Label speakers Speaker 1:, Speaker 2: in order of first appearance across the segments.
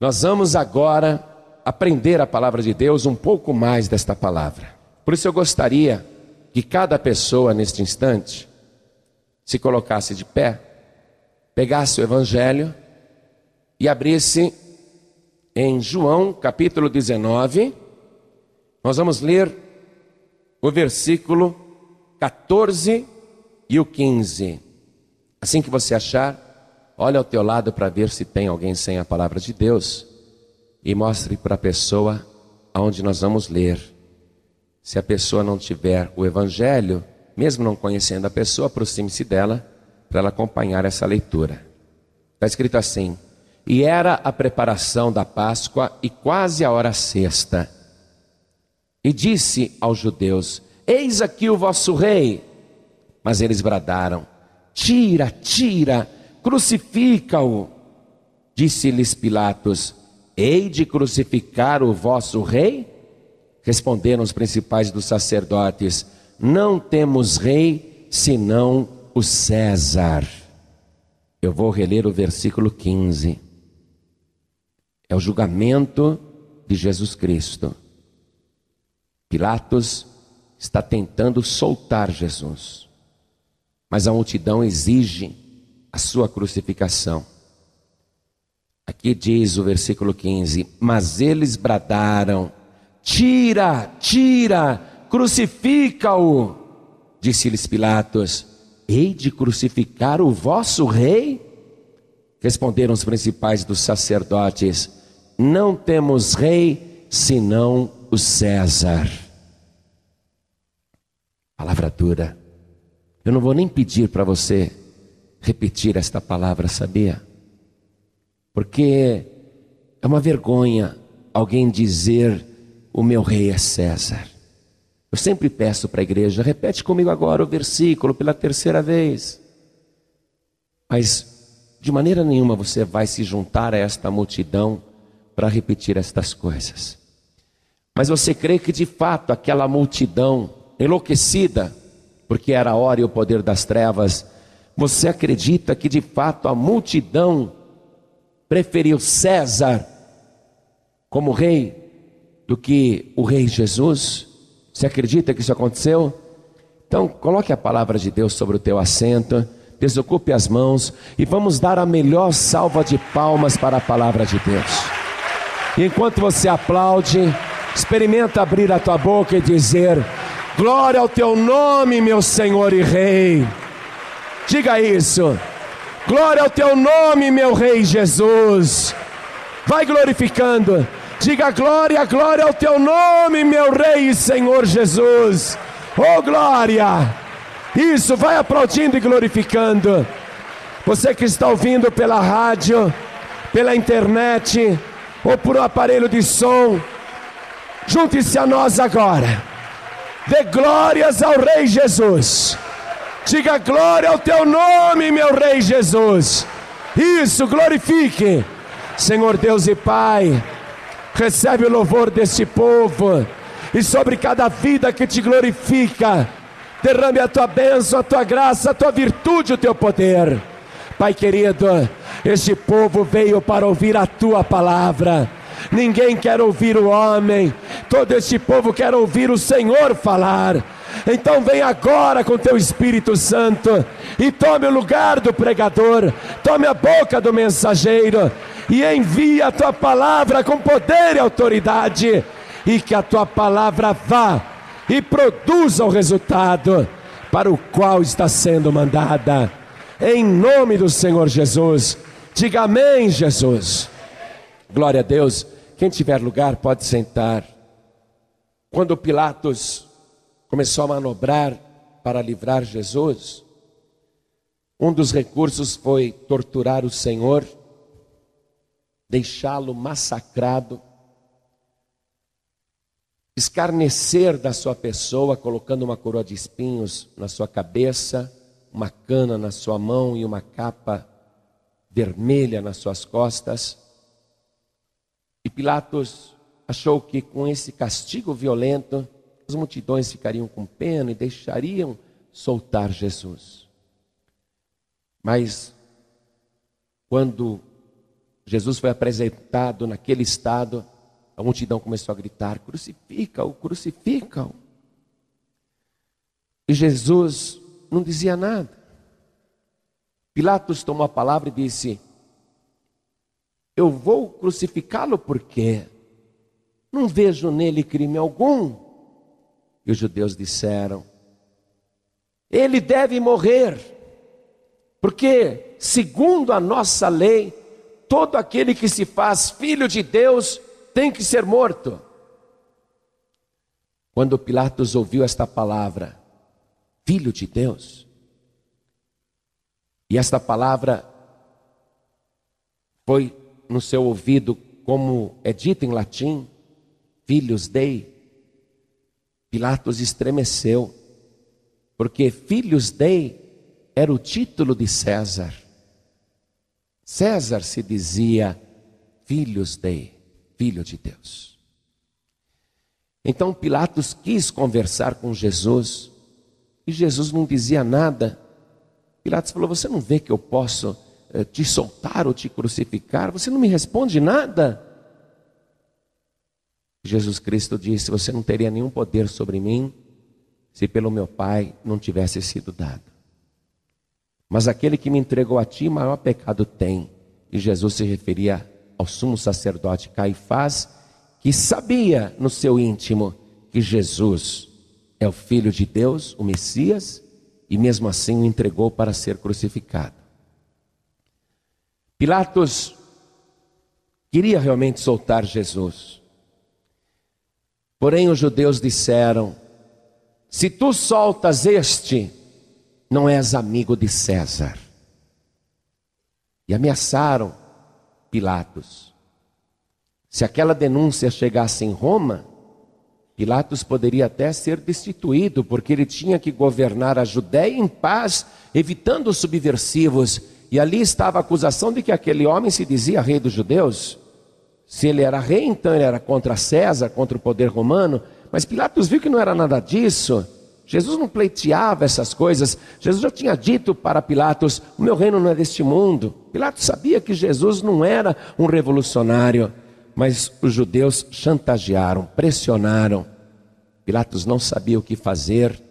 Speaker 1: Nós vamos agora aprender a palavra de Deus um pouco mais desta palavra. Por isso eu gostaria que cada pessoa neste instante se colocasse de pé, pegasse o evangelho e abrisse em João capítulo 19. Nós vamos ler o versículo 14 e o 15. Assim que você achar, olhe ao teu lado para ver se tem alguém sem a palavra de Deus e mostre para a pessoa aonde nós vamos ler. Se a pessoa não tiver o evangelho, mesmo não conhecendo a pessoa, aproxime-se dela para ela acompanhar essa leitura. Está escrito assim: E era a preparação da Páscoa e quase a hora sexta. E disse aos judeus: Eis aqui o vosso rei. Mas eles bradaram: Tira, tira, crucifica-o. Disse-lhes Pilatos: Hei de crucificar o vosso rei? Responderam os principais dos sacerdotes: Não temos rei senão o César. Eu vou reler o versículo 15. É o julgamento de Jesus Cristo. Pilatos está tentando soltar Jesus, mas a multidão exige a sua crucificação. Aqui diz o versículo 15: Mas eles bradaram: Tira, tira, crucifica-o. Disse-lhes Pilatos: Hei de crucificar o vosso rei? Responderam os principais dos sacerdotes: Não temos rei senão o César. Palavra dura. Eu não vou nem pedir para você repetir esta palavra, sabia? Porque é uma vergonha alguém dizer: O meu rei é César. Eu sempre peço para a igreja, repete comigo agora o versículo pela terceira vez. Mas de maneira nenhuma você vai se juntar a esta multidão para repetir estas coisas. Mas você crê que de fato aquela multidão enlouquecida, porque era a hora e o poder das trevas, você acredita que de fato a multidão preferiu César como rei do que o rei Jesus? Você acredita que isso aconteceu? Então, coloque a palavra de Deus sobre o teu assento, desocupe as mãos e vamos dar a melhor salva de palmas para a palavra de Deus. E enquanto você aplaude, experimenta abrir a tua boca e dizer: Glória ao teu nome, meu Senhor e Rei. Diga isso. Glória ao teu nome, meu Rei Jesus. Vai glorificando. Diga glória, glória ao teu nome, meu Rei e Senhor Jesus. Oh glória! Isso, vai aplaudindo e glorificando. Você que está ouvindo pela rádio, pela internet ou por um aparelho de som, junte-se a nós agora. Dê glórias ao Rei Jesus. Diga glória ao teu nome, meu Rei Jesus. Isso, glorifique. Senhor Deus e Pai, recebe o louvor deste povo e sobre cada vida que te glorifica, derrame a tua bênção, a tua graça, a tua virtude, o teu poder. Pai querido, este povo veio para ouvir a tua palavra. Ninguém quer ouvir o homem, todo este povo quer ouvir o Senhor falar. Então vem agora com teu Espírito Santo e tome o lugar do pregador, tome a boca do mensageiro e envia a tua palavra com poder e autoridade, e que a tua palavra vá e produza o resultado para o qual está sendo mandada. Em nome do Senhor Jesus, diga amém, Jesus. Glória a Deus. Quem tiver lugar pode sentar. Quando Pilatos começou a manobrar para livrar Jesus, um dos recursos foi torturar o Senhor, deixá-lo massacrado, escarnecer da sua pessoa, colocando uma coroa de espinhos na sua cabeça, uma cana na sua mão e uma capa vermelha nas suas costas. E Pilatos achou que com esse castigo violento, as multidões ficariam com pena e deixariam soltar Jesus. Mas, quando Jesus foi apresentado naquele estado, a multidão começou a gritar: crucifica-o, crucifica-o. E Jesus não dizia nada. Pilatos tomou a palavra e disse: Eu vou crucificá-lo porque não vejo nele crime algum. E os judeus disseram: Ele deve morrer, porque, segundo a nossa lei, todo aquele que se faz filho de Deus tem que ser morto. Quando Pilatos ouviu esta palavra, filho de Deus, e esta palavra foi no seu ouvido, como é dito em latim, filhos dei, Pilatos estremeceu, porque filhos dei era o título de César. César se dizia filhos dei, filho de Deus. Então Pilatos quis conversar com Jesus e Jesus não dizia nada. Pilatos falou: Você não vê que eu posso eh, te soltar ou te crucificar? Você não me responde nada? Jesus Cristo disse: Você não teria nenhum poder sobre mim se pelo meu Pai não tivesse sido dado. Mas aquele que me entregou a ti, maior pecado tem. E Jesus se referia ao sumo sacerdote Caifás, que sabia no seu íntimo que Jesus é o Filho de Deus, o Messias, e mesmo assim o entregou para ser crucificado. Pilatos queria realmente soltar Jesus. Porém, os judeus disseram: Se tu soltas este, não és amigo de César. E ameaçaram Pilatos. Se aquela denúncia chegasse em Roma, Pilatos poderia até ser destituído, porque ele tinha que governar a Judéia em paz, evitando os subversivos. E ali estava a acusação de que aquele homem se dizia rei dos judeus. Se ele era rei, então ele era contra César, contra o poder romano. Mas Pilatos viu que não era nada disso. Jesus não pleiteava essas coisas. Jesus já tinha dito para Pilatos: O meu reino não é deste mundo. Pilatos sabia que Jesus não era um revolucionário. Mas os judeus chantagearam, pressionaram. Pilatos não sabia o que fazer,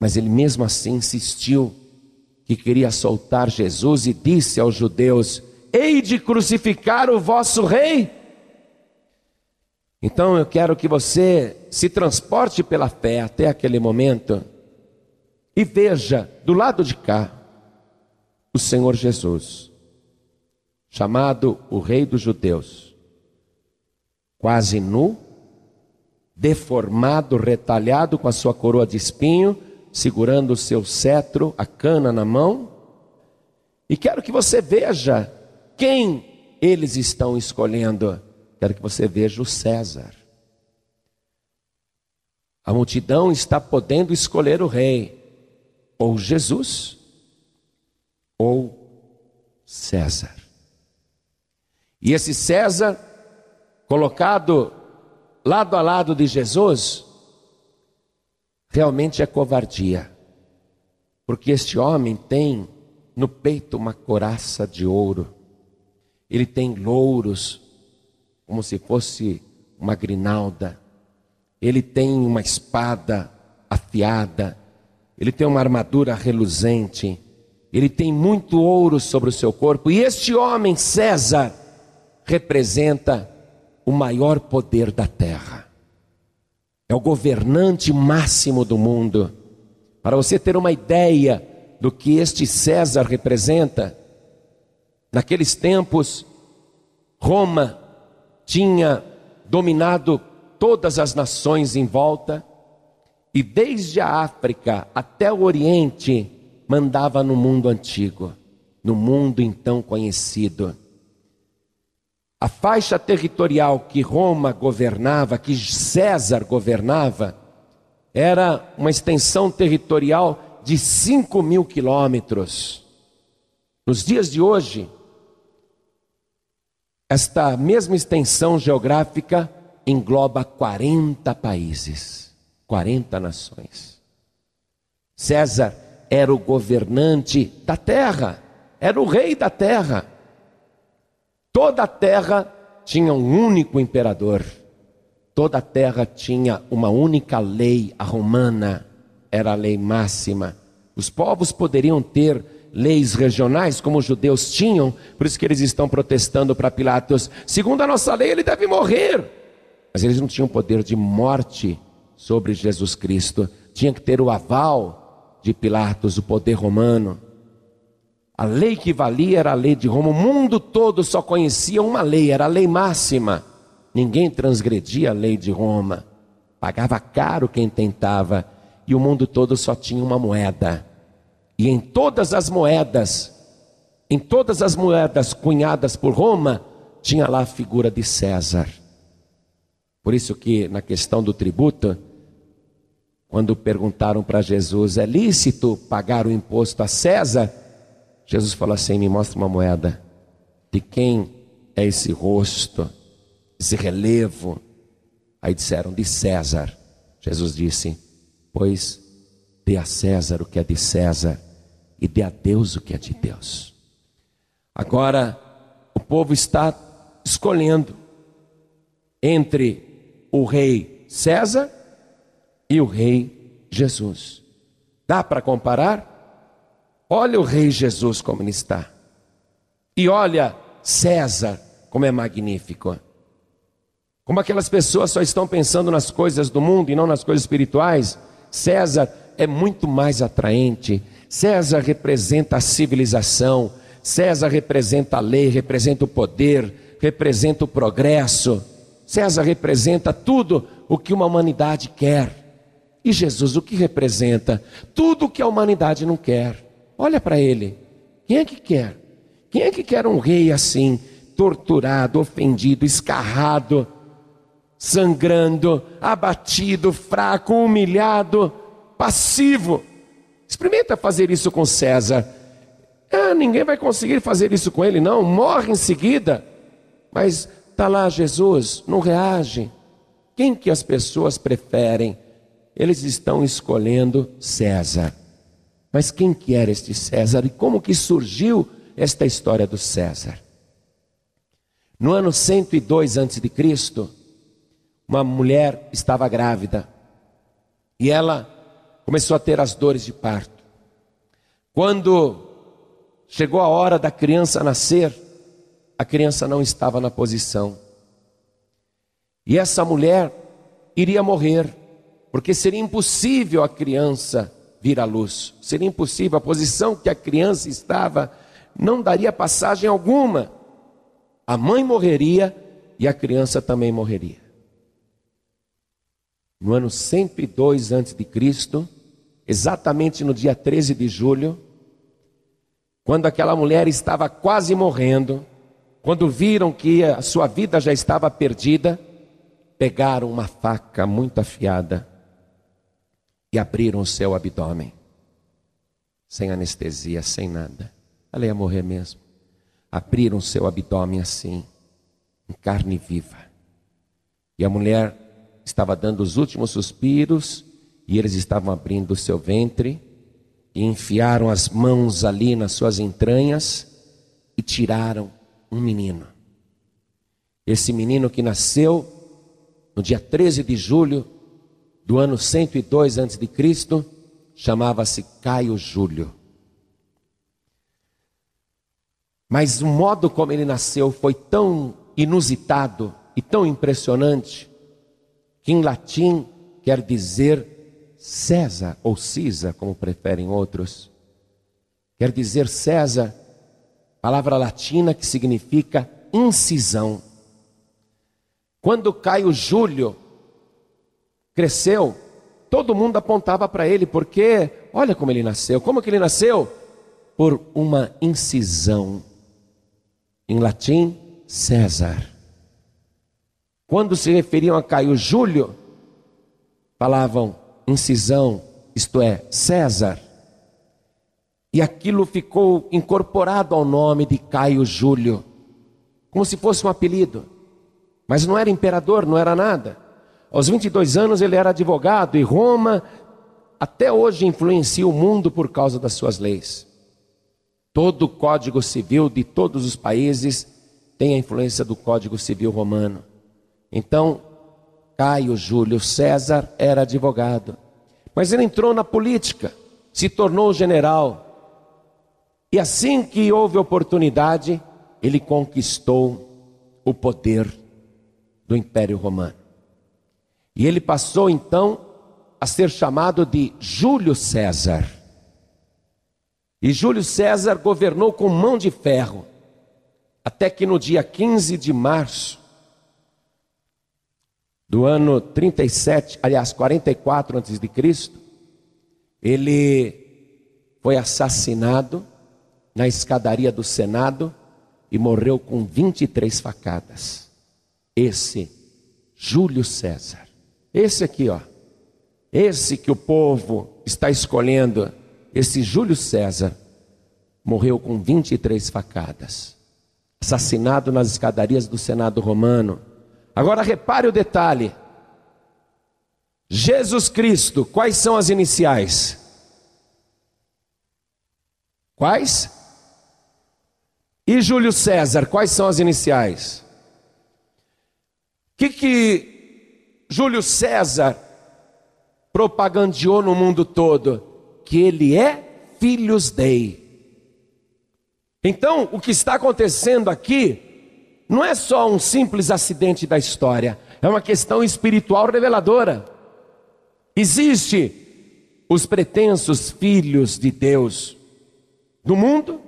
Speaker 1: mas ele mesmo assim insistiu que queria soltar Jesus e disse aos judeus: Hei de crucificar o vosso rei. Então eu quero que você se transporte pela fé até aquele momento e veja do lado de cá o Senhor Jesus chamado o Rei dos Judeus, quase nu, deformado, retalhado, com a sua coroa de espinho, segurando o seu cetro, a cana na mão. E quero que você veja quem eles estão escolhendo. Quero que você veja o César. A multidão está podendo escolher o rei, ou Jesus, ou César. E esse César, colocado lado a lado de Jesus, realmente é covardia, porque este homem tem no peito uma coraça de ouro, ele tem louros, como se fosse uma grinalda, ele tem uma espada afiada, ele tem uma armadura reluzente, ele tem muito ouro sobre o seu corpo, e este homem, César, representa o maior poder da terra. É o governante máximo do mundo. Para você ter uma ideia do que este César representa, naqueles tempos, Roma tinha dominado todas as nações em volta, e desde a África até o Oriente, mandava no mundo antigo, no mundo então conhecido. A faixa territorial que Roma governava, que César governava, era uma extensão territorial de 5 mil quilômetros. Nos dias de hoje, esta mesma extensão geográfica engloba 40 países, 40 nações. César era o governante da terra, era o rei da terra. Toda a terra tinha um único imperador. Toda a terra tinha uma única lei, a romana era a lei máxima. Os povos poderiam ter leis regionais, como os judeus tinham, por isso que eles estão protestando para Pilatos. Segundo a nossa lei, ele deve morrer. Mas eles não tinham poder de morte sobre Jesus Cristo. Tinha que ter o aval de Pilatos, o poder romano. A lei que valia era a lei de Roma. O mundo todo só conhecia uma lei, era a lei máxima. Ninguém transgredia a lei de Roma. Pagava caro quem tentava. E o mundo todo só tinha uma moeda. E em todas as moedas, em todas as moedas cunhadas por Roma, tinha lá a figura de César. Por isso que na questão do tributo, quando perguntaram para Jesus, é lícito pagar o imposto a César? Jesus falou assim: me mostra uma moeda. De quem é esse rosto, esse relevo? Aí disseram, de César. Jesus disse: Pois dê a César o que é de César e dê a Deus o que é de Deus. Agora, o povo está escolhendo entre o rei César e o rei Jesus. Dá para comparar? Olha o rei Jesus como ele está. E olha César como é magnífico. Como aquelas pessoas só estão pensando nas coisas do mundo e não nas coisas espirituais, César é muito mais atraente. César representa a civilização, César representa a lei, representa o poder, representa o progresso. César representa tudo o que uma humanidade quer. E Jesus o que representa? Tudo o que a humanidade não quer. Olha para ele. Quem é que quer? Quem é que quer um rei assim, torturado, ofendido, escarrado, sangrando, abatido, fraco, humilhado, passivo? Experimenta fazer isso com César. Ah, ninguém vai conseguir fazer isso com ele, não. Morre em seguida. Mas está lá Jesus, não reage. Quem que as pessoas preferem? Eles estão escolhendo César. Mas quem que era este César e como que surgiu esta história do César? No ano 102 a.C., uma mulher estava grávida e ela começou a ter as dores de parto. Quando chegou a hora da criança nascer, a criança não estava na posição. E essa mulher iria morrer, porque seria impossível a criança vir à luz. Seria impossível, a posição que a criança estava não daria passagem alguma. A mãe morreria e a criança também morreria. No ano 102 a.C., exatamente no dia 13 de julho, quando aquela mulher estava quase morrendo, quando viram que a sua vida já estava perdida, pegaram uma faca muito afiada e abriram o seu abdômen, sem anestesia, sem nada. Ela ia morrer mesmo. Abriram o seu abdômen assim, em carne viva. E a mulher estava dando os últimos suspiros, e eles estavam abrindo o seu ventre, e enfiaram as mãos ali nas suas entranhas, e tiraram um menino. Esse menino que nasceu no dia 13 de julho do ano 102 a.C., chamava-se Caio Júlio. Mas o modo como ele nasceu foi tão inusitado e tão impressionante, que em latim quer dizer César, ou Cisa, como preferem outros. Quer dizer César, palavra latina que significa incisão. Quando Caio Júlio cresceu, todo mundo apontava para ele, porque olha como ele nasceu. Como que ele nasceu? Por uma incisão. Em latim, César. Quando se referiam a Caio Júlio, falavam incisão, isto é, César. E aquilo ficou incorporado ao nome de Caio Júlio, como se fosse um apelido. Mas não era imperador, não era nada. Aos 22 anos ele era advogado e Roma até hoje influencia o mundo por causa das suas leis. Todo o código civil de todos os países tem a influência do Código Civil Romano. Então, Caio Júlio César era advogado, mas ele entrou na política, se tornou general. E assim que houve oportunidade, ele conquistou o poder do Império Romano. E ele passou então a ser chamado de Júlio César. E Júlio César governou com mão de ferro, até que no dia 15 de março do ano 37, aliás, 44 antes de Cristo, ele foi assassinado na escadaria do Senado e morreu com 23 facadas. Esse Júlio César. Esse aqui, ó. Esse que o povo está escolhendo, esse Júlio César, morreu com 23 facadas. Assassinado nas escadarias do Senado romano Agora repare o detalhe. Jesus Cristo, quais são as iniciais? Quais? E Júlio César, quais são as iniciais? O que, que Júlio César propagandeou no mundo todo? Que ele é filhos dei. Então, o que está acontecendo aqui não é só um simples acidente da história, é uma questão espiritual reveladora. Existe os pretensos filhos de Deus do mundo,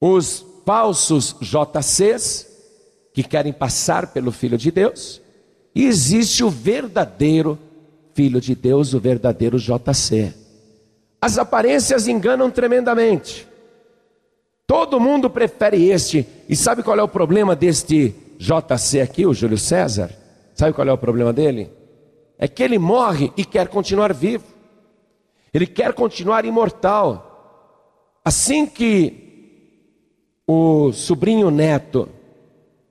Speaker 1: os falsos JCs que querem passar pelo filho de Deus, e existe o verdadeiro filho de Deus, o verdadeiro JC. As aparências enganam tremendamente. Todo mundo prefere este. E sabe qual é o problema deste JC aqui, o Júlio César? Sabe qual é o problema dele? É que ele morre e quer continuar vivo. Ele quer continuar imortal. Assim que o sobrinho neto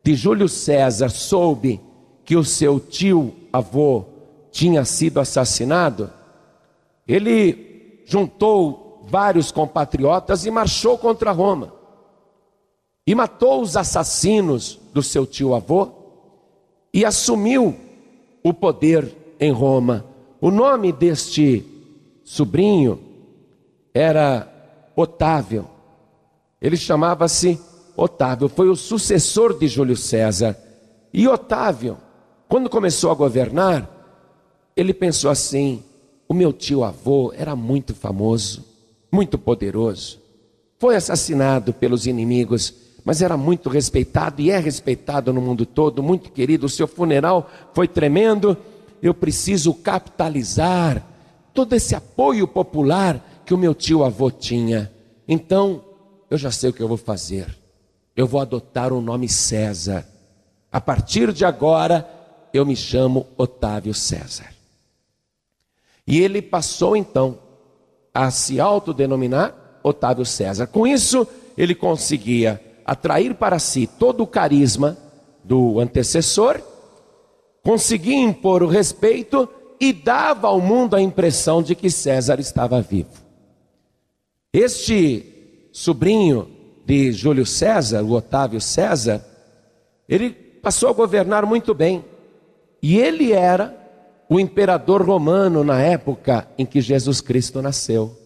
Speaker 1: de Júlio César soube que o seu tio avô tinha sido assassinado, ele juntou vários compatriotas e marchou contra Roma. E matou os assassinos do seu tio avô e assumiu o poder em Roma. O nome deste sobrinho era Otávio. Ele chamava-se Otávio, foi o sucessor de Júlio César. E Otávio, quando começou a governar, ele pensou assim: o meu tio avô era muito famoso muito poderoso. Foi assassinado pelos inimigos, mas era muito respeitado e é respeitado no mundo todo, muito querido. O seu funeral foi tremendo. Eu preciso capitalizar todo esse apoio popular que o meu tio avô tinha. Então, eu já sei o que eu vou fazer. Eu vou adotar o nome César. A partir de agora, eu me chamo Otávio César. E ele passou então a se autodenominar Otávio César. Com isso, ele conseguia atrair para si todo o carisma do antecessor, conseguia impor o respeito e dava ao mundo a impressão de que César estava vivo. Este sobrinho de Júlio César, o Otávio César, ele passou a governar muito bem. E ele era o imperador romano na época em que Jesus Cristo nasceu.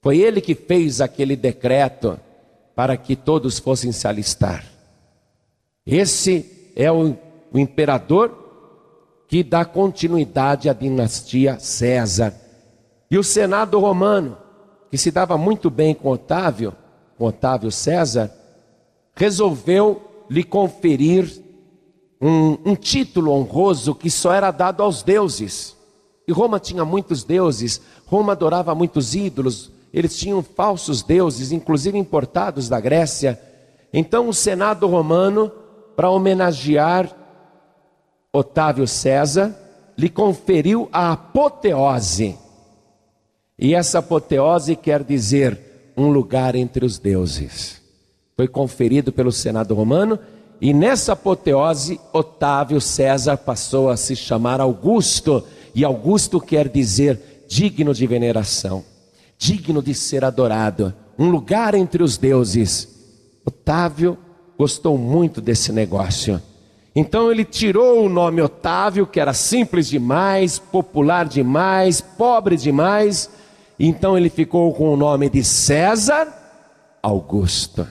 Speaker 1: Foi ele que fez aquele decreto para que todos fossem se alistar. Esse é o, o imperador que dá continuidade à dinastia César. E o Senado romano, que se dava muito bem com Otávio, com Otávio César, resolveu lhe conferir um, um título honroso que só era dado aos deuses. E Roma tinha muitos deuses, Roma adorava muitos ídolos, eles tinham falsos deuses, inclusive importados da Grécia. Então o Senado romano, para homenagear Otávio César, lhe conferiu a apoteose. E essa apoteose quer dizer um lugar entre os deuses. Foi conferido pelo Senado romano e nessa apoteose, Otávio César passou a se chamar Augusto, e Augusto quer dizer digno de veneração, digno de ser adorado, um lugar entre os deuses. Otávio gostou muito desse negócio. Então ele tirou o nome Otávio, que era simples demais, popular demais, pobre demais. Então ele ficou com o nome de César Augusto.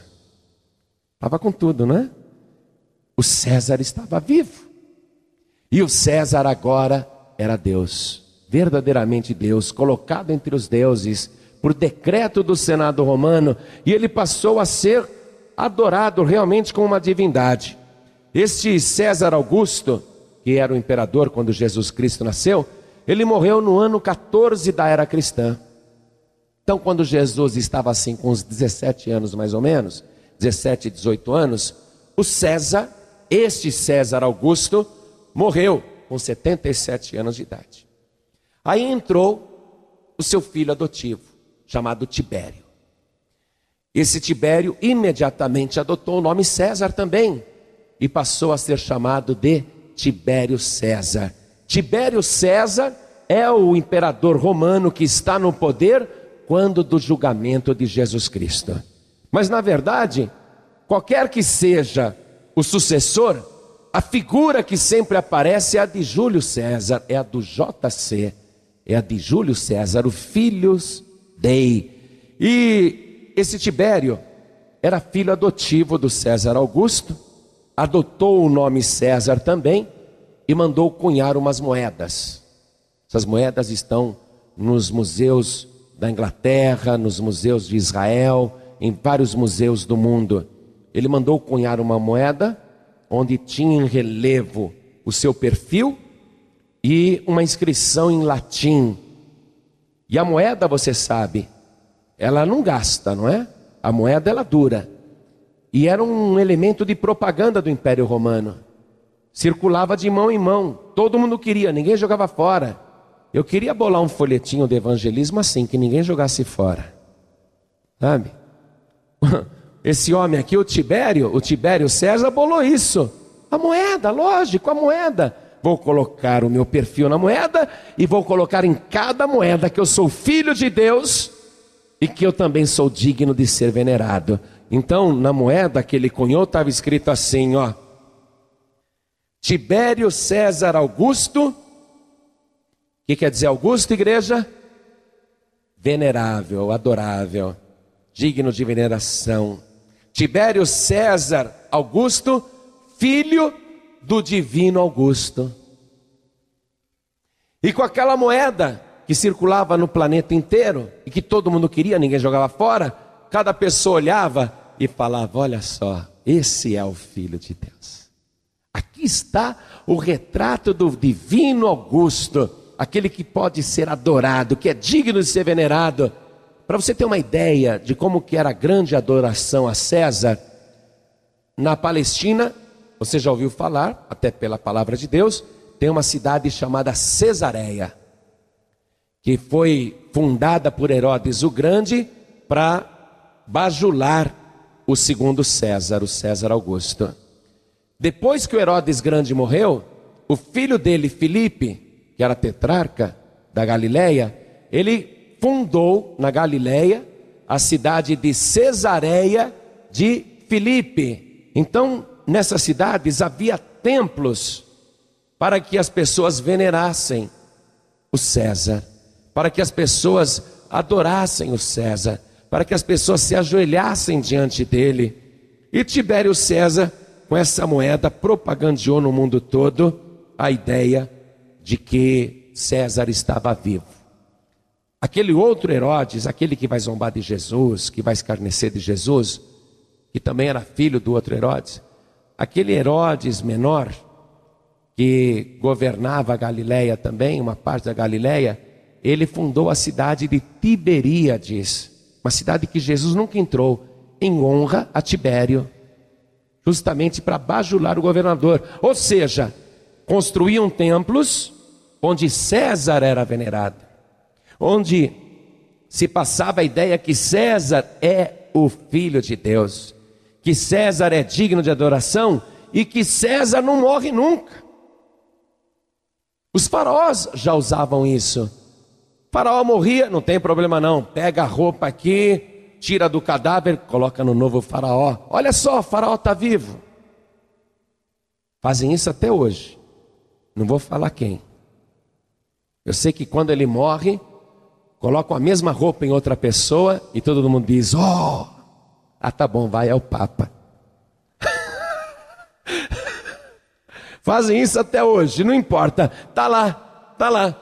Speaker 1: Estava com tudo, né? O César estava vivo. E o César agora era Deus, verdadeiramente Deus, colocado entre os deuses por decreto do Senado romano, e ele passou a ser adorado realmente como uma divindade. Este César Augusto, que era o imperador quando Jesus Cristo nasceu, ele morreu no ano 14 da era cristã. Então, quando Jesus estava assim, com uns 17 anos mais ou menos, 17, 18 anos, o César, este César Augusto, morreu com 77 anos de idade. Aí entrou o seu filho adotivo, chamado Tibério. Esse Tibério imediatamente adotou o nome César também, e passou a ser chamado de Tibério César. Tibério César é o imperador romano que está no poder quando do julgamento de Jesus Cristo. Mas na verdade, qualquer que seja o sucessor, a figura que sempre aparece é a de Júlio César, é a do JC, é a de Júlio César, o Filhos Dei. E esse Tibério era filho adotivo do César Augusto, adotou o nome César também e mandou cunhar umas moedas. Essas moedas estão nos museus da Inglaterra, nos museus de Israel, em vários museus do mundo. Ele mandou cunhar uma moeda onde tinha em relevo o seu perfil e uma inscrição em latim. E a moeda, você sabe, ela não gasta, não é? A moeda ela dura. E era um elemento de propaganda do Império Romano. Circulava de mão em mão. Todo mundo queria, ninguém jogava fora. Eu queria bolar um folhetinho de evangelismo assim, que ninguém jogasse fora. Sabe? Esse homem aqui, o Tibério, o Tibério César, bolou isso. A moeda, lógico, a moeda. Vou colocar o meu perfil na moeda e vou colocar em cada moeda que eu sou filho de Deus e que eu também sou digno de ser venerado. Então, na moeda que ele cunhou, estava escrito assim: ó. Tibério César Augusto. O que quer dizer Augusto, igreja? Venerável, adorável, digno de veneração. Tibério César Augusto, filho do divino Augusto. E com aquela moeda que circulava no planeta inteiro e que todo mundo queria, ninguém jogava fora, cada pessoa olhava e falava: Olha só, esse é o Filho de Deus. Aqui está o retrato do divino Augusto, aquele que pode ser adorado, que é digno de ser venerado. Para você ter uma ideia de como que era a grande adoração a César, na Palestina, você já ouviu falar, até pela palavra de Deus, tem uma cidade chamada Cesareia, que foi fundada por Herodes o Grande para bajular o segundo César, o César Augusto. Depois que o Herodes Grande morreu, o filho dele, Filipe, que era tetrarca da Galileia, ele fundou na Galileia a cidade de Cesareia de Filipe. Então, nessas cidades havia templos para que as pessoas venerassem o César, para que as pessoas adorassem o César para que as pessoas se ajoelhassem diante dele. E Tibério César, com essa moeda, propagandeou no mundo todo a ideia de que César estava vivo. Aquele outro Herodes, aquele que vai zombar de Jesus, que vai escarnecer de Jesus, que também era filho do outro Herodes, aquele Herodes menor, que governava a Galileia também, uma parte da Galileia, ele fundou a cidade de Tiberíades uma cidade que Jesus nunca entrou, em honra a Tibério, justamente para bajular o governador. Ou seja, construíam templos onde César era venerado, onde se passava a ideia que César é o filho de Deus, que César é digno de adoração e que César não morre nunca. Os faraós já usavam isso. Faraó morria, não tem problema não. Pega a roupa aqui, tira do cadáver, coloca no novo faraó. Olha só, o faraó está vivo. Fazem isso até hoje. Não vou falar quem. Eu sei que quando ele morre, colocam a mesma roupa em outra pessoa e todo mundo diz: Oh, ah, tá bom, vai, é o Papa. Fazem isso até hoje, não importa, tá lá, tá lá,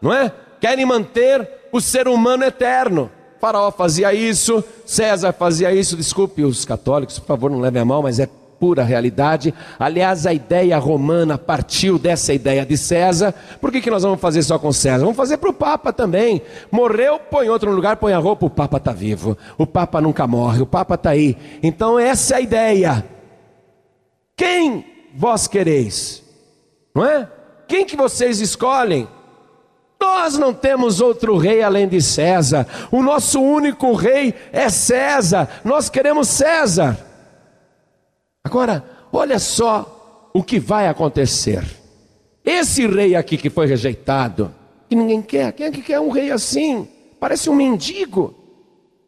Speaker 1: não é? Querem manter o ser humano eterno. Faraó fazia isso, César fazia isso, desculpe os católicos, por favor, não levem a mal, mas é pura realidade. Aliás, a ideia romana partiu dessa ideia de César. Por que, que nós vamos fazer só com César? Vamos fazer para o Papa também. Morreu, põe outro lugar, põe a roupa, o Papa está vivo. O Papa nunca morre, o Papa está aí. Então, essa é a ideia. Quem vós quereis? Não é? Quem que vocês escolhem? Nós não temos outro rei além de César. O nosso único rei é César. Nós queremos César. Agora, olha só o que vai acontecer. Esse rei aqui que foi rejeitado, que ninguém quer, quem é que quer um rei assim? Parece um mendigo.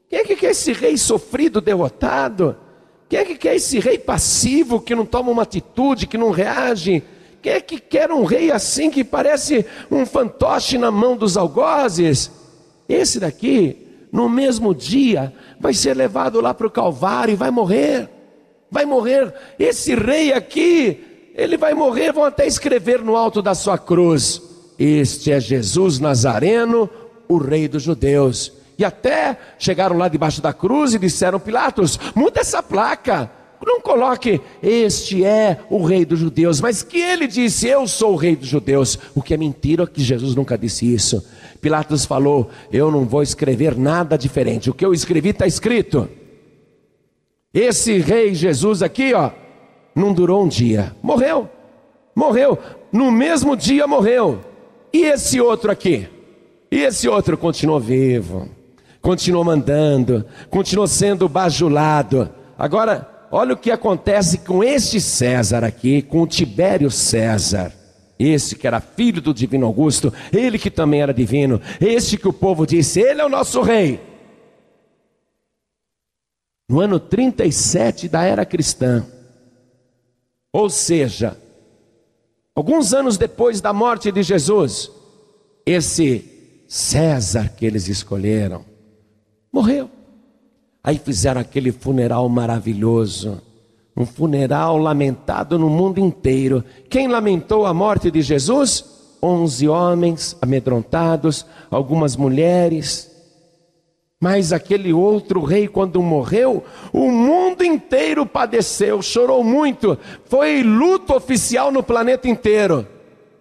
Speaker 1: Quem é que quer esse rei sofrido, derrotado? Quem é que quer esse rei passivo, que não toma uma atitude, que não reage? Quem é que quer um rei assim, que parece um fantoche na mão dos algozes? Esse daqui, no mesmo dia, vai ser levado lá para o Calvário e vai morrer vai morrer. Esse rei aqui, ele vai morrer. Vão até escrever no alto da sua cruz: Este é Jesus Nazareno, o rei dos judeus. E até chegaram lá debaixo da cruz e disseram: Pilatos, muda essa placa. Não coloque, este é o rei dos judeus, mas que ele disse, eu sou o rei dos judeus, o que é mentira, que Jesus nunca disse isso. Pilatos falou, eu não vou escrever nada diferente, o que eu escrevi está escrito. Esse rei Jesus aqui, ó, não durou um dia, morreu, morreu, no mesmo dia morreu. E esse outro aqui? E esse outro continuou vivo, continuou mandando, continuou sendo bajulado. Agora, olha o que acontece com este César aqui, com o Tibério César. Esse que era filho do divino Augusto, ele que também era divino, este que o povo disse, ele é o nosso rei no ano 37 da era cristã. Ou seja, alguns anos depois da morte de Jesus, esse César que eles escolheram morreu. Aí fizeram aquele funeral maravilhoso, um funeral lamentado no mundo inteiro. Quem lamentou a morte de Jesus? Onze homens amedrontados, algumas mulheres. Mas aquele outro rei, quando morreu, o mundo inteiro padeceu, chorou muito, foi luto oficial no planeta inteiro.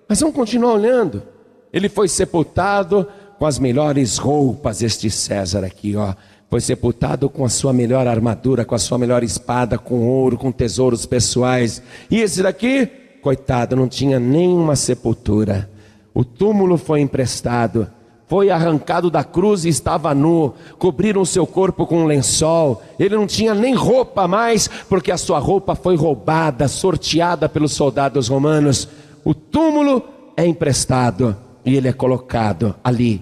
Speaker 1: Mas vamos continuar olhando. Ele foi sepultado com as melhores roupas, este César aqui, ó. Foi sepultado com a sua melhor armadura, com a sua melhor espada, com ouro, com tesouros pessoais. E esse daqui, coitado, não tinha nenhuma sepultura. O túmulo foi emprestado foi arrancado da cruz e estava nu, cobriram seu corpo com um lençol, ele não tinha nem roupa mais, porque a sua roupa foi roubada, sorteada pelos soldados romanos. O túmulo é emprestado e ele é colocado ali,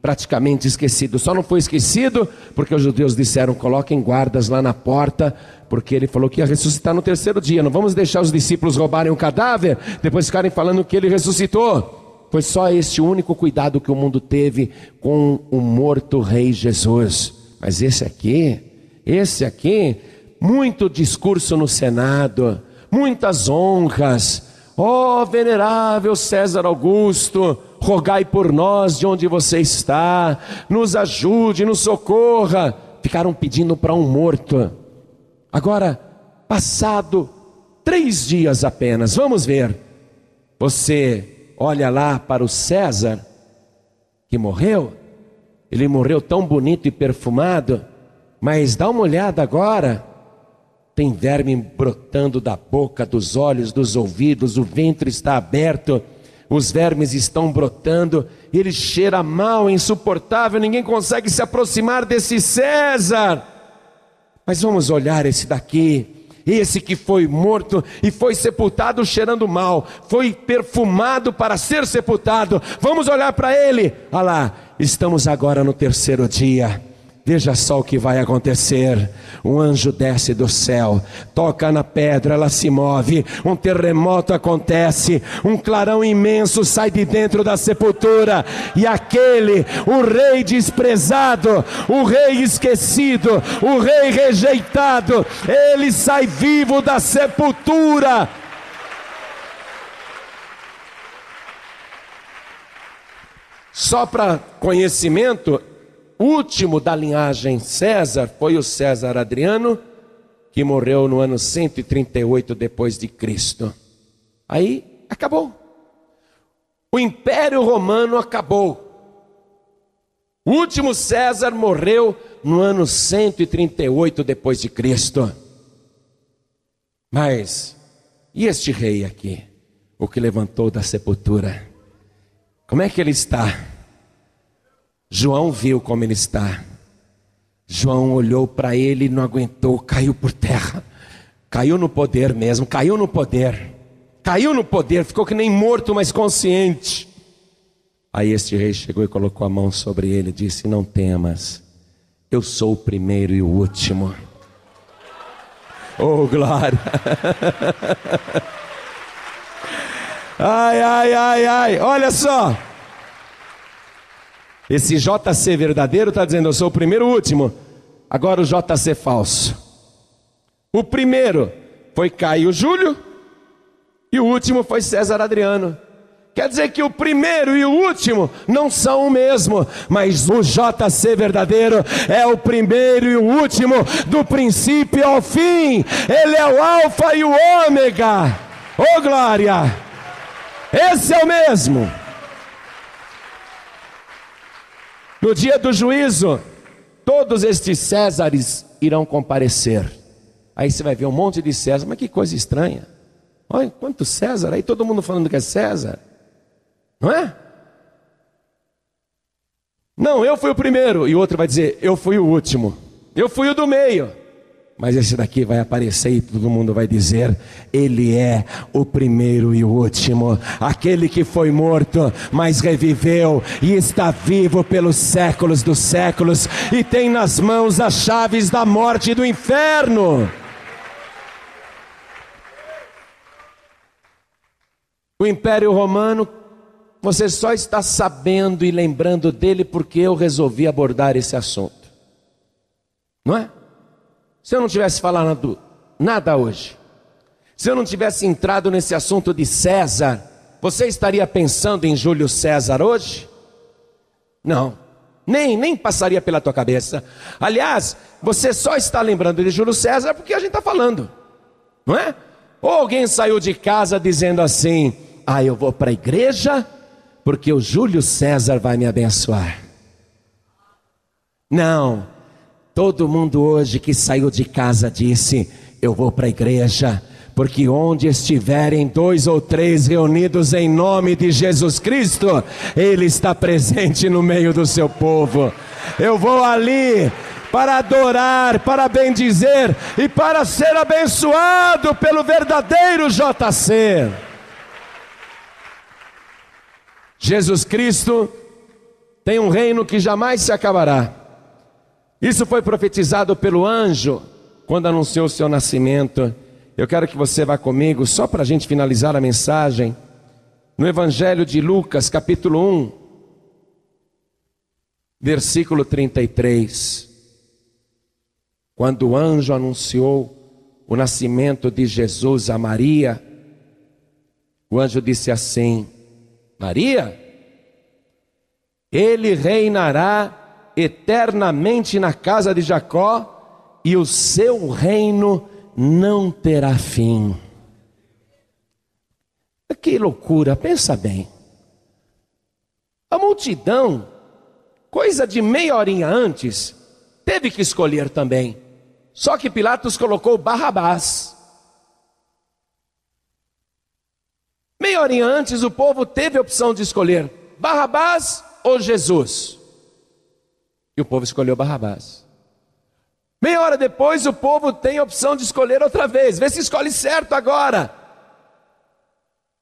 Speaker 1: praticamente esquecido. Só não foi esquecido porque os judeus disseram: coloquem guardas lá na porta, porque ele falou que ia ressuscitar no terceiro dia. Não vamos deixar os discípulos roubarem o cadáver, depois ficarem falando que ele ressuscitou. Foi só esse único cuidado que o mundo teve com o morto rei Jesus. Mas esse aqui, esse aqui, muito discurso no Senado, muitas honras. Ó oh, venerável César Augusto, rogai por nós de onde você está, nos ajude, nos socorra. Ficaram pedindo para um morto. Agora, passado três dias apenas, vamos ver. Você olha lá para o César, que morreu, ele morreu tão bonito e perfumado, mas dá uma olhada agora, tem verme brotando da boca, dos olhos, dos ouvidos, o ventre está aberto, os vermes estão brotando, ele cheira mal, insuportável, ninguém consegue se aproximar desse César. Mas vamos olhar esse daqui, esse que foi morto e foi sepultado cheirando mal, foi perfumado para ser sepultado. Vamos olhar para ele. Olha lá, estamos agora no terceiro dia. Veja só o que vai acontecer. Um anjo desce do céu, toca na pedra, ela se move, um terremoto acontece, um clarão imenso sai de dentro da sepultura, e aquele, o rei desprezado, o rei esquecido, o rei rejeitado, ele sai vivo da sepultura. Só para conhecimento, último da linhagem César foi o César Adriano, que morreu no ano 138 depois de Cristo. Aí acabou. O Império Romano acabou. O último César morreu no ano 138 depois de Cristo. Mas e este rei aqui, o que levantou da sepultura? Como é que ele está? João viu como ele está. João olhou para ele e não aguentou, caiu por terra. Caiu no poder mesmo, caiu no poder. Caiu no poder, ficou que nem morto, mas consciente. Aí este rei chegou e colocou a mão sobre ele e disse: Não temas, eu sou o primeiro e o último. Oh, glória! ai, ai, ai, ai, olha só. Esse JC verdadeiro está dizendo: Eu sou o primeiro o último. Agora o JC falso. O primeiro foi Caio Júlio e o último foi César Adriano. Quer dizer que o primeiro e o último não são o mesmo, mas o JC verdadeiro é o primeiro e o último, do princípio ao fim. Ele é o Alfa e o Ômega. Oh glória! Esse é o mesmo. No dia do juízo, todos estes Césares irão comparecer. Aí você vai ver um monte de César, mas que coisa estranha. Olha quanto César, aí todo mundo falando que é César. Não é? Não, eu fui o primeiro. E o outro vai dizer, eu fui o último. Eu fui o do meio. Mas esse daqui vai aparecer e todo mundo vai dizer: Ele é o primeiro e o último, aquele que foi morto, mas reviveu e está vivo pelos séculos dos séculos e tem nas mãos as chaves da morte e do inferno. O Império Romano, você só está sabendo e lembrando dele porque eu resolvi abordar esse assunto, não é? Se eu não tivesse falado nada hoje, se eu não tivesse entrado nesse assunto de César, você estaria pensando em Júlio César hoje? Não, nem, nem passaria pela tua cabeça. Aliás, você só está lembrando de Júlio César porque a gente está falando, não é? Ou alguém saiu de casa dizendo assim: Ah, eu vou para a igreja porque o Júlio César vai me abençoar. Não, Todo mundo hoje que saiu de casa disse: Eu vou para a igreja, porque onde estiverem dois ou três reunidos em nome de Jesus Cristo, Ele está presente no meio do seu povo. Eu vou ali para adorar, para bendizer e para ser abençoado pelo verdadeiro JC. Jesus Cristo tem um reino que jamais se acabará. Isso foi profetizado pelo anjo quando anunciou o seu nascimento. Eu quero que você vá comigo, só para a gente finalizar a mensagem, no Evangelho de Lucas, capítulo 1, versículo 33. Quando o anjo anunciou o nascimento de Jesus a Maria, o anjo disse assim: Maria, ele reinará eternamente na casa de Jacó, e o seu reino não terá fim. Que loucura, pensa bem. A multidão, coisa de meia horinha antes, teve que escolher também. Só que Pilatos colocou Barrabás. Meia horinha antes, o povo teve a opção de escolher Barrabás ou Jesus. E o povo escolheu Barrabás. Meia hora depois, o povo tem a opção de escolher outra vez. Vê se escolhe certo agora.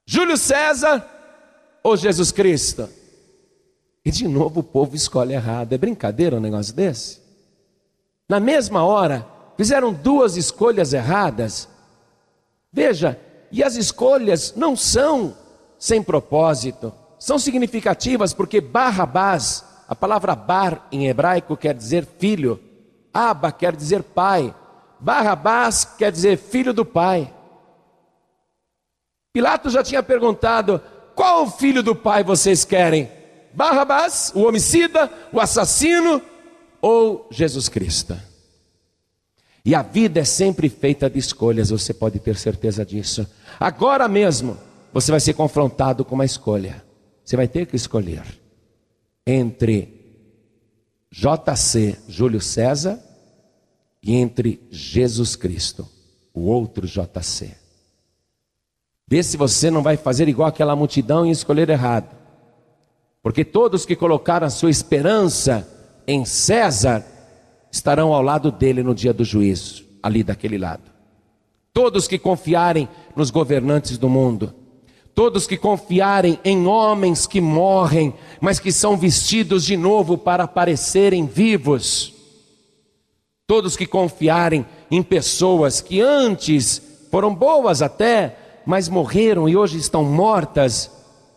Speaker 1: Júlio César ou Jesus Cristo? E de novo o povo escolhe errado. É brincadeira um negócio desse? na mesma hora, fizeram duas escolhas erradas. Veja, e as escolhas não são sem propósito, são significativas porque Barrabás, a palavra bar em hebraico quer dizer filho, Aba quer dizer pai, Barrabás quer dizer filho do pai. Pilatos já tinha perguntado: qual filho do pai vocês querem? Barrabás, o homicida, o assassino ou Jesus Cristo? E a vida é sempre feita de escolhas, você pode ter certeza disso. Agora mesmo, você vai ser confrontado com uma escolha. Você vai ter que escolher entre JC, Júlio César, e entre Jesus Cristo, o outro JC. Vê se você não vai fazer igual aquela multidão e escolher errado. Porque todos que colocaram a sua esperança em César estarão ao lado dele no dia do juízo, ali daquele lado. Todos que confiarem nos governantes do mundo, todos que confiarem em homens que morrem, mas que são vestidos de novo para aparecerem vivos, todos que confiarem em pessoas que antes foram boas até, mas morreram e hoje estão mortas,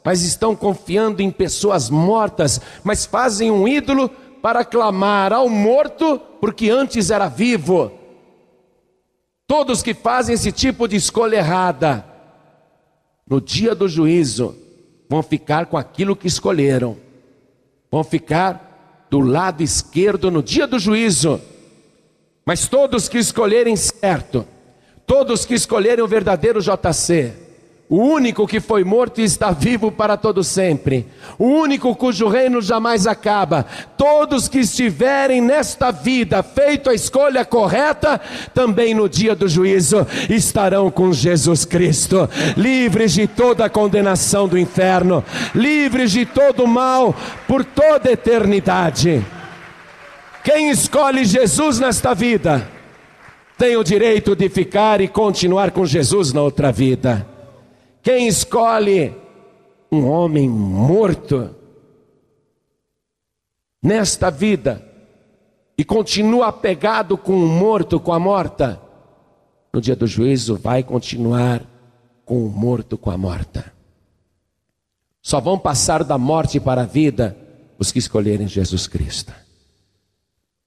Speaker 1: mas estão confiando em pessoas mortas, mas fazem um ídolo para clamar ao morto, porque antes era vivo. Todos que fazem esse tipo de escolha errada, no dia do juízo, vão ficar com aquilo que escolheram, vão ficar do lado esquerdo no dia do juízo. Mas todos que escolherem certo, todos que escolherem o verdadeiro JC, o único que foi morto e está vivo para todo sempre, o único cujo reino jamais acaba. Todos que estiverem nesta vida feito a escolha correta, também no dia do juízo estarão com Jesus Cristo, livres de toda a condenação do inferno, livres de todo o mal por toda a eternidade. Quem escolhe Jesus nesta vida, tem o direito de ficar e continuar com Jesus na outra vida. Quem escolhe um homem morto nesta vida e continua apegado com o morto, com a morta, no dia do juízo vai continuar com o morto, com a morta. Só vão passar da morte para a vida os que escolherem Jesus Cristo.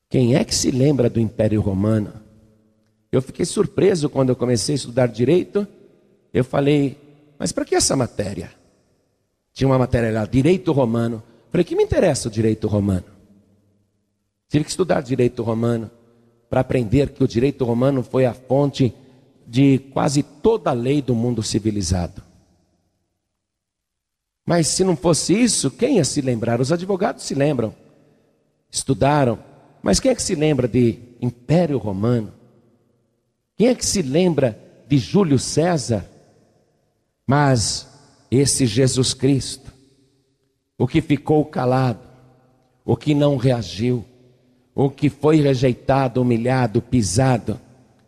Speaker 1: Quem é que se lembra do Império Romano? Eu fiquei surpreso quando eu comecei a estudar direito. Eu falei, mas para que essa matéria? Tinha uma matéria lá, direito romano. Falei, que me interessa o direito romano? Tive que estudar direito romano para aprender que o direito romano foi a fonte de quase toda a lei do mundo civilizado. Mas se não fosse isso, quem ia se lembrar? Os advogados se lembram, estudaram. Mas quem é que se lembra de Império Romano? Quem é que se lembra de Júlio César? Mas esse Jesus Cristo, o que ficou calado, o que não reagiu, o que foi rejeitado, humilhado, pisado,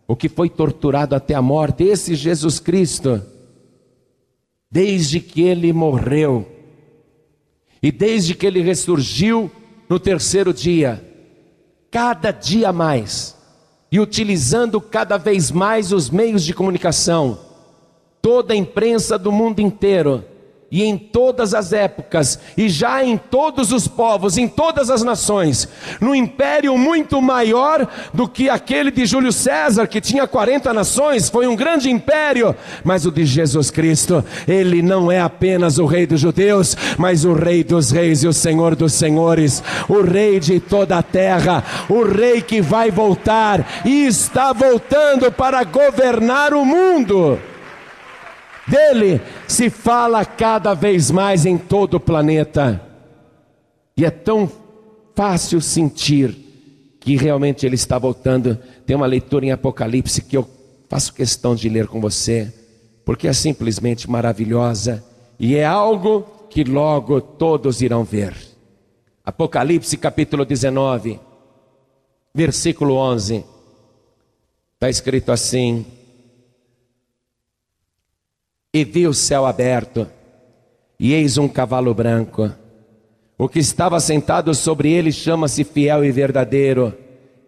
Speaker 1: o que foi torturado até a morte, esse Jesus Cristo, desde que ele morreu e desde que ele ressurgiu no terceiro dia, cada dia mais, e utilizando cada vez mais os meios de comunicação, toda a imprensa do mundo inteiro e em todas as épocas, e já em todos os povos, em todas as nações, no império muito maior do que aquele de Júlio César, que tinha 40 nações, foi um grande império, mas o de Jesus Cristo, ele não é apenas o rei dos judeus, mas o rei dos reis e o senhor dos senhores, o rei de toda a terra, o rei que vai voltar e está voltando para governar o mundo. Dele se fala cada vez mais em todo o planeta. E é tão fácil sentir que realmente ele está voltando. Tem uma leitura em Apocalipse que eu faço questão de ler com você, porque é simplesmente maravilhosa e é algo que logo todos irão ver. Apocalipse capítulo 19, versículo 11. Está escrito assim: e vi o céu aberto, e eis um cavalo branco. O que estava sentado sobre ele chama-se Fiel e Verdadeiro,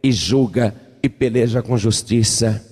Speaker 1: e julga e peleja com justiça.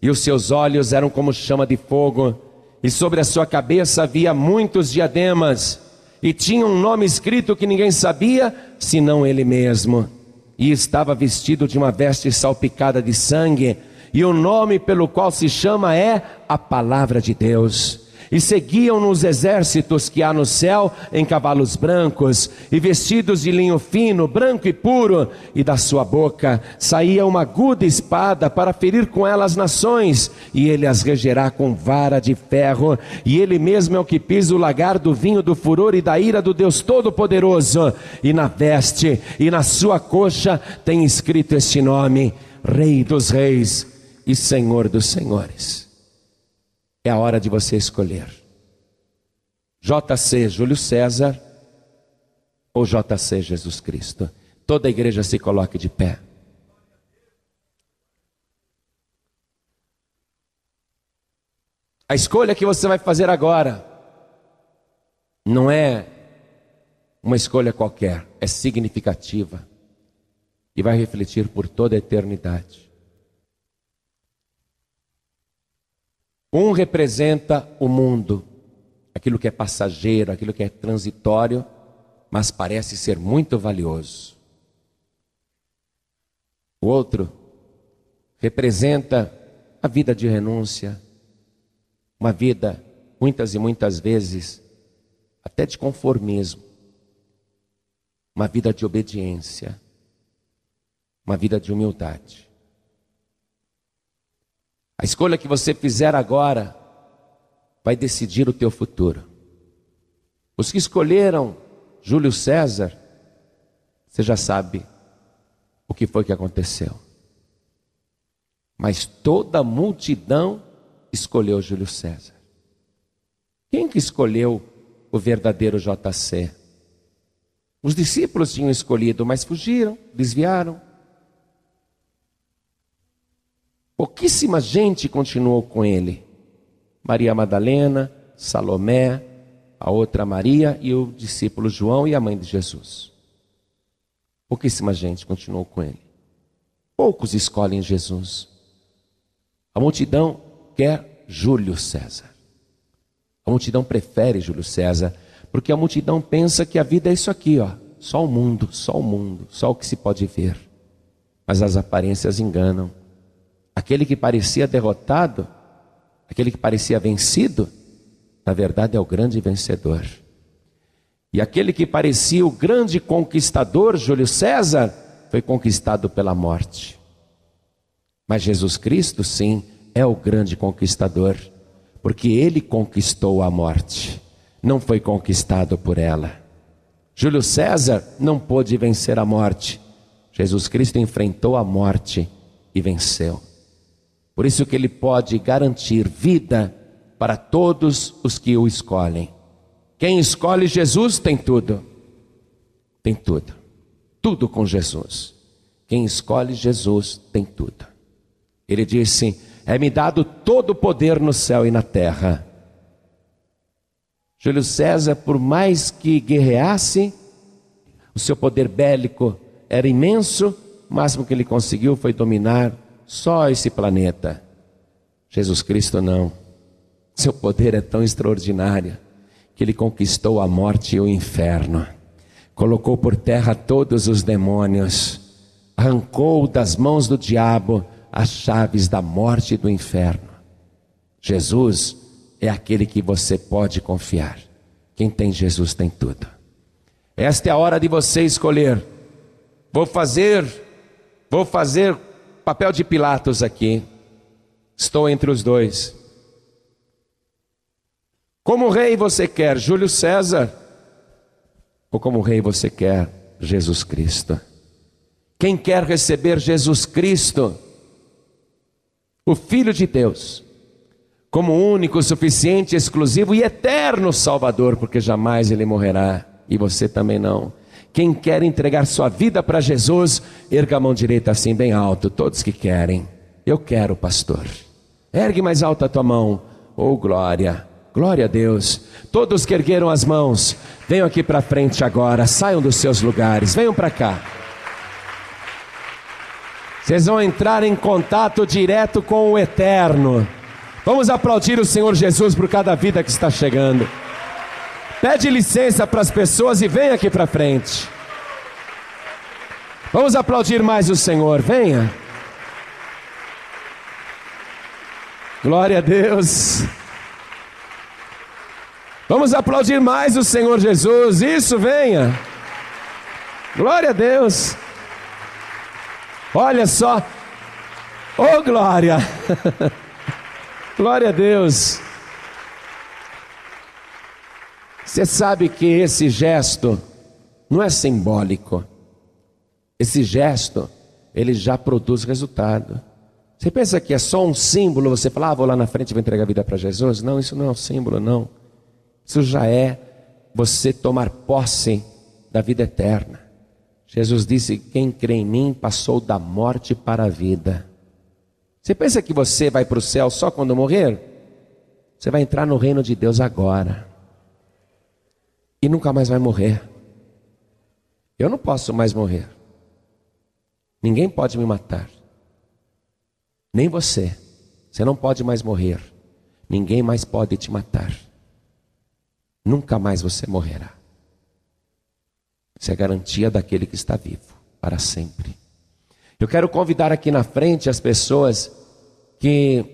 Speaker 1: E os seus olhos eram como chama de fogo, e sobre a sua cabeça havia muitos diademas, e tinha um nome escrito que ninguém sabia, senão ele mesmo. E estava vestido de uma veste salpicada de sangue, e o nome pelo qual se chama é a Palavra de Deus. E seguiam nos exércitos que há no céu em cavalos brancos e vestidos de linho fino, branco e puro, e da sua boca saía uma aguda espada para ferir com ela as nações, e ele as regerá com vara de ferro, e ele mesmo é o que pisa o lagar do vinho do furor e da ira do Deus Todo-Poderoso, e na veste e na sua coxa tem escrito este nome: Rei dos Reis e Senhor dos Senhores. É a hora de você escolher. JC Júlio César ou JC Jesus Cristo. Toda a igreja se coloque de pé. A escolha que você vai fazer agora não é uma escolha qualquer, é significativa e vai refletir por toda a eternidade. Um representa o mundo, aquilo que é passageiro, aquilo que é transitório, mas parece ser muito valioso. O outro representa a vida de renúncia, uma vida, muitas e muitas vezes, até de conformismo, uma vida de obediência, uma vida de humildade. A escolha que você fizer agora vai decidir o teu futuro. Os que escolheram Júlio César, você já sabe o que foi que aconteceu. Mas toda a multidão escolheu Júlio César. Quem que escolheu o verdadeiro JC? Os discípulos tinham escolhido, mas fugiram, desviaram. Pouquíssima gente continuou com ele. Maria Madalena, Salomé, a outra Maria e o discípulo João e a mãe de Jesus. Pouquíssima gente continuou com ele. Poucos escolhem Jesus. A multidão quer Júlio César. A multidão prefere Júlio César, porque a multidão pensa que a vida é isso aqui, ó, só o mundo, só o mundo, só o que se pode ver. Mas as aparências enganam. Aquele que parecia derrotado, aquele que parecia vencido, na verdade é o grande vencedor. E aquele que parecia o grande conquistador, Júlio César, foi conquistado pela morte. Mas Jesus Cristo, sim, é o grande conquistador, porque ele conquistou a morte, não foi conquistado por ela. Júlio César não pôde vencer a morte, Jesus Cristo enfrentou a morte e venceu. Por isso que ele pode garantir vida para todos os que o escolhem. Quem escolhe Jesus tem tudo. Tem tudo. Tudo com Jesus. Quem escolhe Jesus tem tudo. Ele disse: É-me dado todo o poder no céu e na terra. Júlio César, por mais que guerreasse, o seu poder bélico era imenso, o máximo que ele conseguiu foi dominar só esse planeta. Jesus Cristo não. Seu poder é tão extraordinário que ele conquistou a morte e o inferno, colocou por terra todos os demônios, arrancou das mãos do diabo as chaves da morte e do inferno. Jesus é aquele que você pode confiar. Quem tem Jesus tem tudo. Esta é a hora de você escolher. Vou fazer, vou fazer Papel de Pilatos aqui. Estou entre os dois. Como rei você quer Júlio César? Ou como rei você quer Jesus Cristo? Quem quer receber Jesus Cristo, o Filho de Deus, como único, suficiente, exclusivo e eterno Salvador, porque jamais ele morrerá e você também não. Quem quer entregar sua vida para Jesus, erga a mão direita assim bem alto, todos que querem. Eu quero, pastor. Ergue mais alta a tua mão. Oh, glória. Glória a Deus. Todos que ergueram as mãos, venham aqui para frente agora, saiam dos seus lugares, venham para cá. Vocês vão entrar em contato direto com o eterno. Vamos aplaudir o Senhor Jesus por cada vida que está chegando. Pede licença para as pessoas e vem aqui para frente. Vamos aplaudir mais o Senhor, venha. Glória a Deus. Vamos aplaudir mais o Senhor Jesus. Isso, venha. Glória a Deus. Olha só. Oh, glória. glória a Deus. Você sabe que esse gesto não é simbólico. Esse gesto, ele já produz resultado. Você pensa que é só um símbolo, você fala, ah, vou lá na frente e vou entregar a vida para Jesus? Não, isso não é um símbolo, não. Isso já é você tomar posse da vida eterna. Jesus disse: Quem crê em mim passou da morte para a vida. Você pensa que você vai para o céu só quando morrer? Você vai entrar no reino de Deus agora. E nunca mais vai morrer. Eu não posso mais morrer. Ninguém pode me matar. Nem você. Você não pode mais morrer. Ninguém mais pode te matar. Nunca mais você morrerá. Isso é garantia daquele que está vivo para sempre. Eu quero convidar aqui na frente as pessoas que,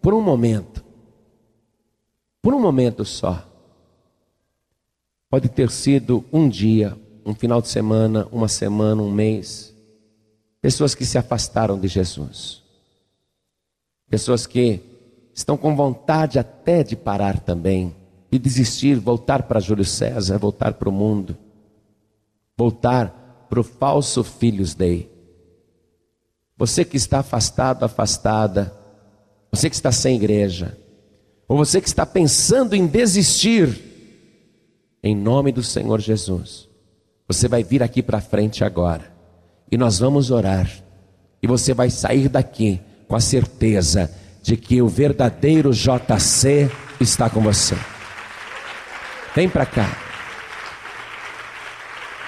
Speaker 1: por um momento, por um momento só, pode ter sido um dia, um final de semana, uma semana, um mês, pessoas que se afastaram de Jesus, pessoas que estão com vontade até de parar também, de desistir, voltar para Júlio César, voltar para o mundo voltar para o falso Filhos Dei. Você que está afastado, afastada, você que está sem igreja, ou você que está pensando em desistir, em nome do Senhor Jesus, você vai vir aqui para frente agora e nós vamos orar, e você vai sair daqui com a certeza de que o verdadeiro JC está com você. Vem para cá.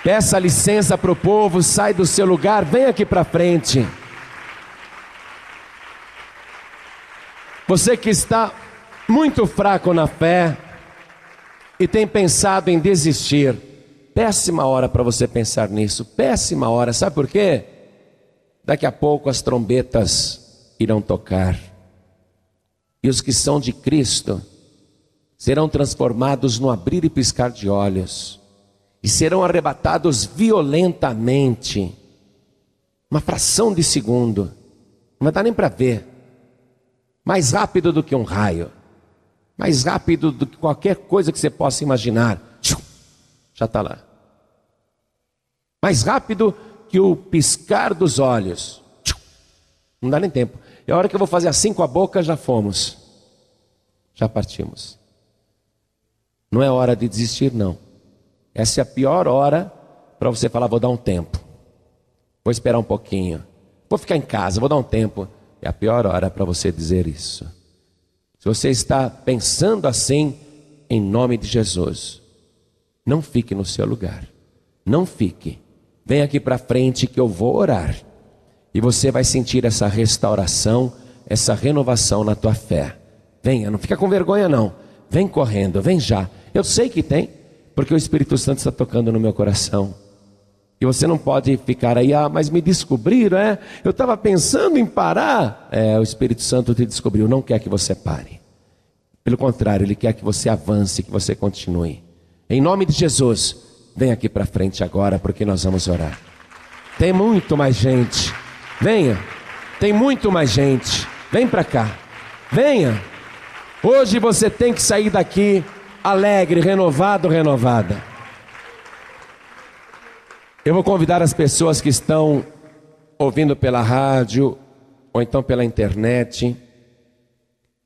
Speaker 1: Peça licença para o povo, sai do seu lugar, vem aqui para frente. Você que está muito fraco na fé e tem pensado em desistir, péssima hora para você pensar nisso, péssima hora, sabe por quê? Daqui a pouco as trombetas irão tocar, e os que são de Cristo serão transformados no abrir e piscar de olhos e serão arrebatados violentamente. Uma fração de segundo, não dar nem para ver. Mais rápido do que um raio, mais rápido do que qualquer coisa que você possa imaginar. Já está lá. Mais rápido que o piscar dos olhos. Não dá nem tempo. É a hora que eu vou fazer assim com a boca, já fomos. Já partimos. Não é hora de desistir, não. Essa é a pior hora para você falar: vou dar um tempo, vou esperar um pouquinho, vou ficar em casa, vou dar um tempo. É a pior hora para você dizer isso. Se você está pensando assim, em nome de Jesus, não fique no seu lugar, não fique. Vem aqui para frente que eu vou orar e você vai sentir essa restauração, essa renovação na tua fé. Venha, não fica com vergonha não. Vem correndo, vem já. Eu sei que tem porque o Espírito Santo está tocando no meu coração. E você não pode ficar aí, ah, mas me descobriram, é? Eu estava pensando em parar. É, o Espírito Santo te descobriu, não quer que você pare. Pelo contrário, ele quer que você avance, que você continue. Em nome de Jesus, vem aqui para frente agora, porque nós vamos orar. Tem muito mais gente. Venha. Tem muito mais gente. Vem para cá. Venha. Hoje você tem que sair daqui alegre, renovado, renovada. Eu vou convidar as pessoas que estão ouvindo pela rádio ou então pela internet,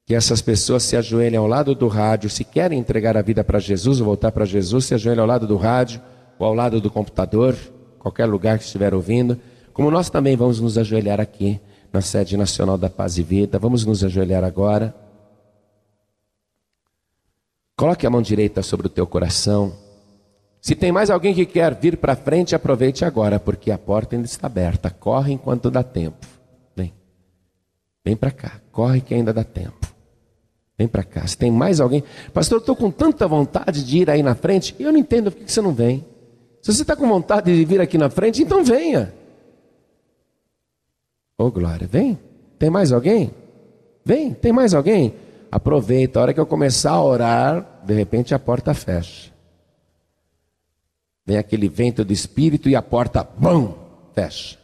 Speaker 1: que essas pessoas se ajoelhem ao lado do rádio, se querem entregar a vida para Jesus ou voltar para Jesus, se ajoelhem ao lado do rádio ou ao lado do computador, qualquer lugar que estiver ouvindo, como nós também vamos nos ajoelhar aqui na sede nacional da Paz e Vida, vamos nos ajoelhar agora. Coloque a mão direita sobre o teu coração Se tem mais alguém que quer vir para frente, aproveite agora, porque a porta ainda está aberta. Corre enquanto dá tempo. Vem. Vem para cá. Corre que ainda dá tempo. Vem para cá. Se tem mais alguém. Pastor, eu estou com tanta vontade de ir aí na frente. Eu não entendo por que você não vem. Se você está com vontade de vir aqui na frente, então venha. Ô oh, glória, vem. Tem mais alguém? Vem, tem mais alguém? Aproveita, a hora que eu começar a orar, de repente a porta fecha. Vem aquele vento do espírito e a porta, bum, fecha.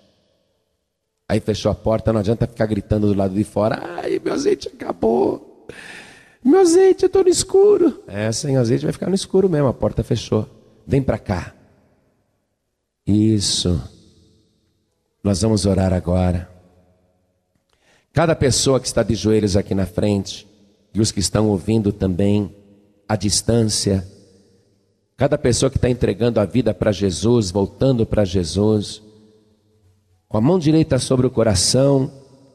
Speaker 1: Aí fechou a porta, não adianta ficar gritando do lado de fora: ai, meu azeite acabou. Meu azeite, eu estou no escuro. É, sem azeite vai ficar no escuro mesmo, a porta fechou. Vem para cá. Isso. Nós vamos orar agora. Cada pessoa que está de joelhos aqui na frente, e os que estão ouvindo também à distância, cada pessoa que está entregando a vida para Jesus, voltando para Jesus, com a mão direita sobre o coração,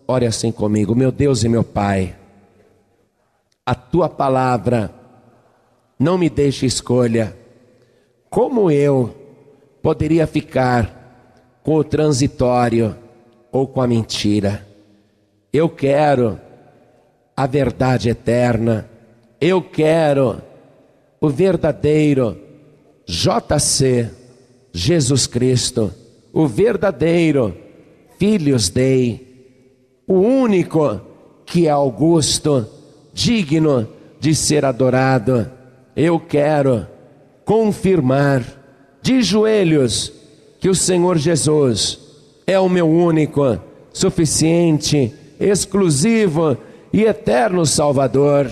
Speaker 1: ore assim comigo, meu Deus e meu Pai, a tua palavra não me deixe escolha, como eu poderia ficar com o transitório ou com a mentira? Eu quero a verdade eterna. Eu quero o verdadeiro JC, Jesus Cristo, o verdadeiro Filhos Dei, o único que é augusto, digno de ser adorado. Eu quero confirmar de joelhos que o Senhor Jesus é o meu único, suficiente exclusivo e eterno Salvador.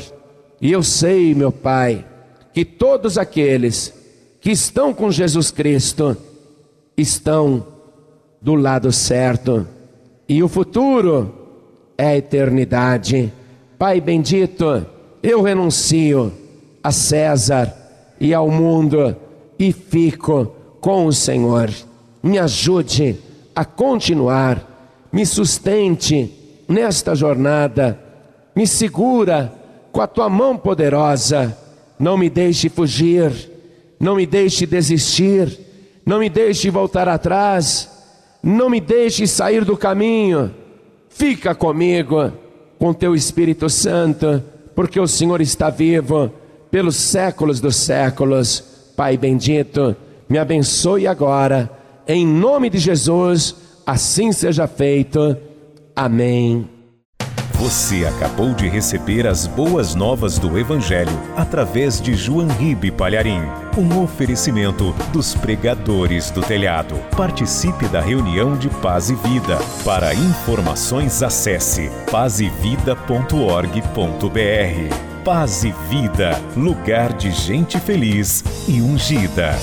Speaker 1: E eu sei, meu Pai, que todos aqueles que estão com Jesus Cristo estão do lado certo, e o futuro é a eternidade. Pai bendito, eu renuncio a César e ao mundo e fico com o Senhor. Me ajude a continuar, me sustente nesta jornada. Me segura com a tua mão poderosa. Não me deixe fugir, não me deixe desistir, não me deixe voltar atrás, não me deixe sair do caminho. Fica comigo com teu Espírito Santo, porque o Senhor está vivo pelos séculos dos séculos. Pai bendito, me abençoe agora, em nome de Jesus, assim seja feito. Amém.
Speaker 2: Você acabou de receber as boas novas do Evangelho através de João Ribe Palharim. Um oferecimento dos pregadores do telhado. Participe da reunião de Paz e Vida. Para informações, acesse pazevida.org.br. Paz e Vida, lugar de gente feliz e ungida.